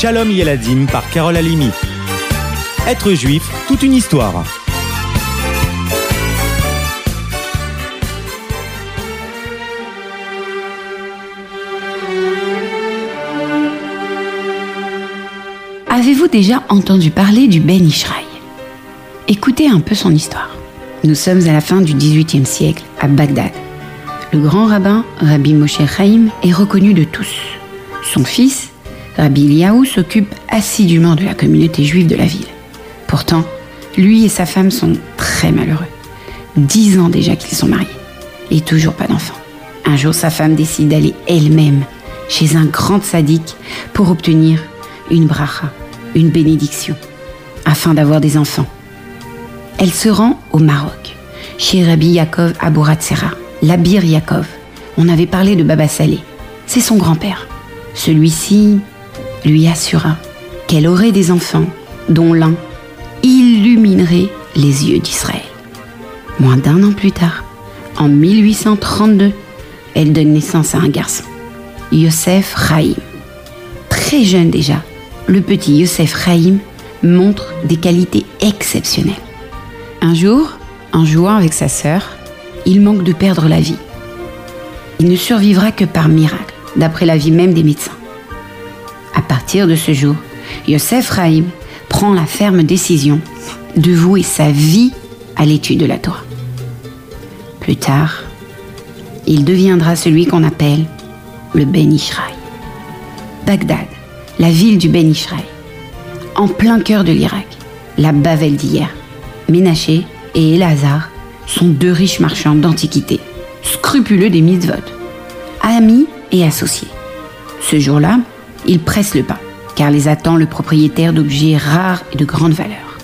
Shalom Yeladim par Carole Alimi. Être juif, toute une histoire. Avez-vous déjà entendu parler du Ben Ishraï Écoutez un peu son histoire. Nous sommes à la fin du XVIIIe siècle, à Bagdad. Le grand rabbin, Rabbi Moshe Chaim, est reconnu de tous. Son fils, Rabbi Eliaou, s'occupe assidûment de la communauté juive de la ville. Pourtant, lui et sa femme sont très malheureux. Dix ans déjà qu'ils sont mariés. Et toujours pas d'enfant. Un jour, sa femme décide d'aller elle-même chez un grand sadique pour obtenir une bracha, une bénédiction, afin d'avoir des enfants. Elle se rend au Maroc, chez Rabbi Yaakov Abouratsera, l'Abir Yaakov. On avait parlé de Baba Salé. C'est son grand-père. Celui-ci lui assura qu'elle aurait des enfants dont l'un illuminerait les yeux d'Israël. Moins d'un an plus tard, en 1832, elle donne naissance à un garçon, Yosef Chaim. Très jeune déjà, le petit Yosef Chaim montre des qualités exceptionnelles. Un jour, en jouant avec sa sœur, il manque de perdre la vie. Il ne survivra que par miracle, d'après l'avis même des médecins. À partir de ce jour, Yosef Chaim prend la ferme décision de vouer sa vie à l'étude de la Torah. Plus tard, il deviendra celui qu'on appelle le Ben Ishraï. Bagdad, la ville du Ben Ishraï, en plein cœur de l'Irak, la Bavel d'hier. Ménaché et Elazar sont deux riches marchands d'antiquités, scrupuleux des mitzvot, amis et associés. Ce jour-là, ils pressent le pas, car les attend le propriétaire d'objets rares et de grande valeur.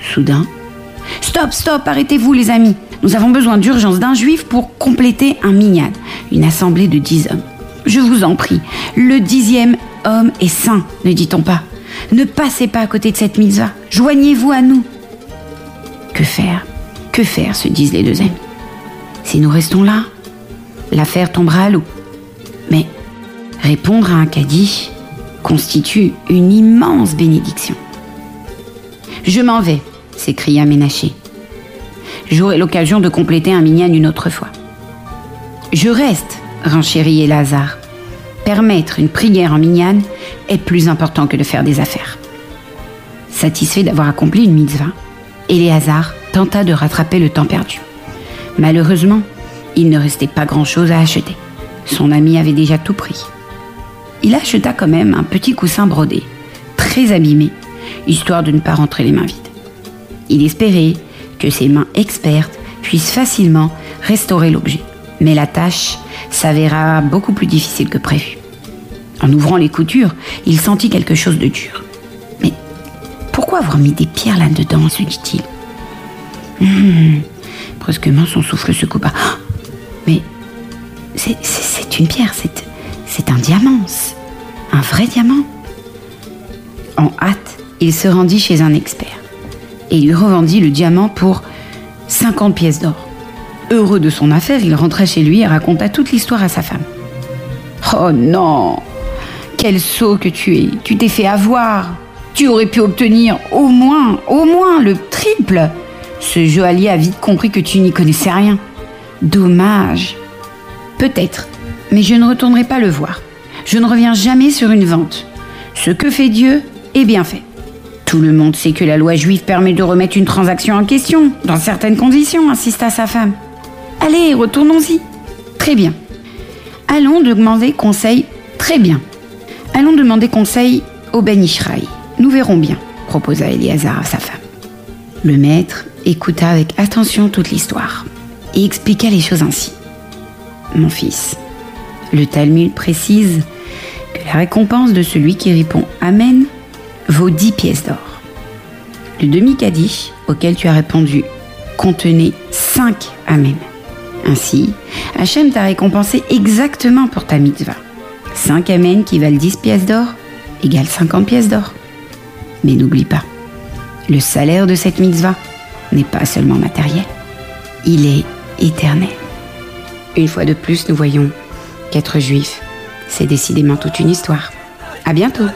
Soudain, Stop, stop, arrêtez-vous les amis. Nous avons besoin d'urgence d'un juif pour compléter un minyan, une assemblée de dix hommes. Je vous en prie, le dixième homme est saint, ne dit-on pas. Ne passez pas à côté de cette mitzvah. Joignez-vous à nous. Que faire? Que faire? se disent les deux amis. Si nous restons là, l'affaire tombera à l'eau. Répondre à un caddie constitue une immense bénédiction. Je m'en vais, s'écria Ménaché. J'aurai l'occasion de compléter un minyan une autre fois. Je reste, renchérit Lazare. Permettre une prière en minyan est plus important que de faire des affaires. Satisfait d'avoir accompli une mitzvah, Éléazar tenta de rattraper le temps perdu. Malheureusement, il ne restait pas grand-chose à acheter. Son ami avait déjà tout pris. Il acheta quand même un petit coussin brodé, très abîmé, histoire de ne pas rentrer les mains vides. Il espérait que ses mains expertes puissent facilement restaurer l'objet. Mais la tâche s'avéra beaucoup plus difficile que prévu. En ouvrant les coutures, il sentit quelque chose de dur. Mais pourquoi avoir mis des pierres là-dedans se dit-il. Hum, son souffle se coupa. Mais c'est une pierre, c'est un diamant, un vrai diamant. En hâte, il se rendit chez un expert et lui revendit le diamant pour 50 pièces d'or. Heureux de son affaire, il rentra chez lui et raconta toute l'histoire à sa femme. Oh non Quel sot que tu es Tu t'es fait avoir Tu aurais pu obtenir au moins, au moins le triple Ce joaillier a vite compris que tu n'y connaissais rien. Dommage. Peut-être, mais je ne retournerai pas le voir. Je ne reviens jamais sur une vente. Ce que fait Dieu est bien fait. Tout le monde sait que la loi juive permet de remettre une transaction en question, dans certaines conditions, insista sa femme. Allez, retournons-y. Très bien. Allons demander conseil. Très bien. Allons demander conseil au Ben Ishraï. Nous verrons bien, proposa Eliazar à sa femme. Le maître écouta avec attention toute l'histoire et expliqua les choses ainsi. Mon fils, le Talmud précise que la récompense de celui qui répond Amen vaut 10 pièces d'or. Le demi-kaddish auquel tu as répondu contenait 5 Amen. Ainsi, Hachem t'a récompensé exactement pour ta mitzvah. 5 Amen qui valent 10 pièces d'or égale 50 pièces d'or. Mais n'oublie pas, le salaire de cette mitzvah n'est pas seulement matériel, il est éternel. Une fois de plus, nous voyons qu'être juif, c'est décidément toute une histoire. À bientôt!